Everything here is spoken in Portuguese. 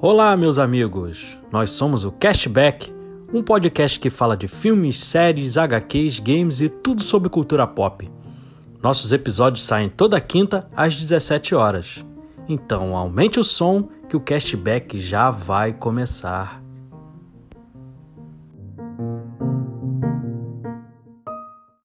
Olá, meus amigos! Nós somos o Cashback, um podcast que fala de filmes, séries, HQs, games e tudo sobre cultura pop. Nossos episódios saem toda quinta às 17 horas. Então aumente o som que o Cashback já vai começar.